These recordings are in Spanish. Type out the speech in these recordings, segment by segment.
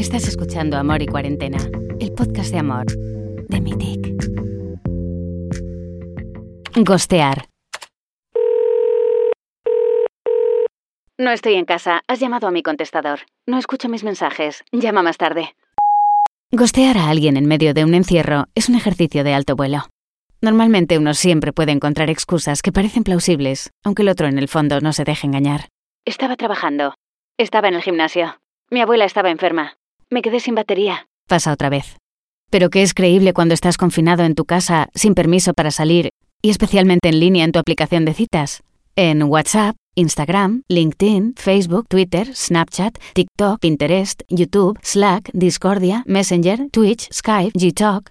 Estás escuchando Amor y Cuarentena, el podcast de amor de Mitic. Gostear. No estoy en casa. Has llamado a mi contestador. No escucho mis mensajes. Llama más tarde. Gostear a alguien en medio de un encierro es un ejercicio de alto vuelo. Normalmente uno siempre puede encontrar excusas que parecen plausibles, aunque el otro en el fondo no se deje engañar. Estaba trabajando. Estaba en el gimnasio. Mi abuela estaba enferma. Me quedé sin batería. Pasa otra vez. Pero que es creíble cuando estás confinado en tu casa, sin permiso para salir, y especialmente en línea en tu aplicación de citas. En WhatsApp, Instagram, LinkedIn, Facebook, Twitter, Snapchat, TikTok, Pinterest, YouTube, Slack, Discordia, Messenger, Twitch, Skype, Gtalk.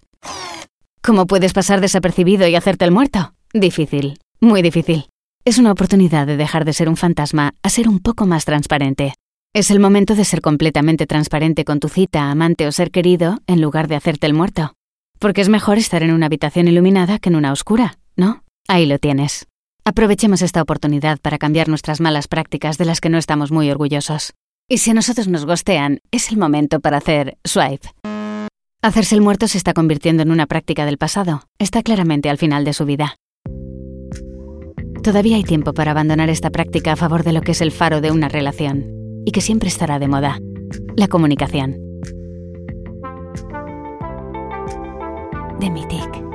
¿Cómo puedes pasar desapercibido y hacerte el muerto? Difícil, muy difícil. Es una oportunidad de dejar de ser un fantasma a ser un poco más transparente. Es el momento de ser completamente transparente con tu cita, amante o ser querido en lugar de hacerte el muerto. Porque es mejor estar en una habitación iluminada que en una oscura, ¿no? Ahí lo tienes. Aprovechemos esta oportunidad para cambiar nuestras malas prácticas de las que no estamos muy orgullosos. Y si a nosotros nos gostean, es el momento para hacer swipe. Hacerse el muerto se está convirtiendo en una práctica del pasado. Está claramente al final de su vida. Todavía hay tiempo para abandonar esta práctica a favor de lo que es el faro de una relación y que siempre estará de moda, la comunicación. De.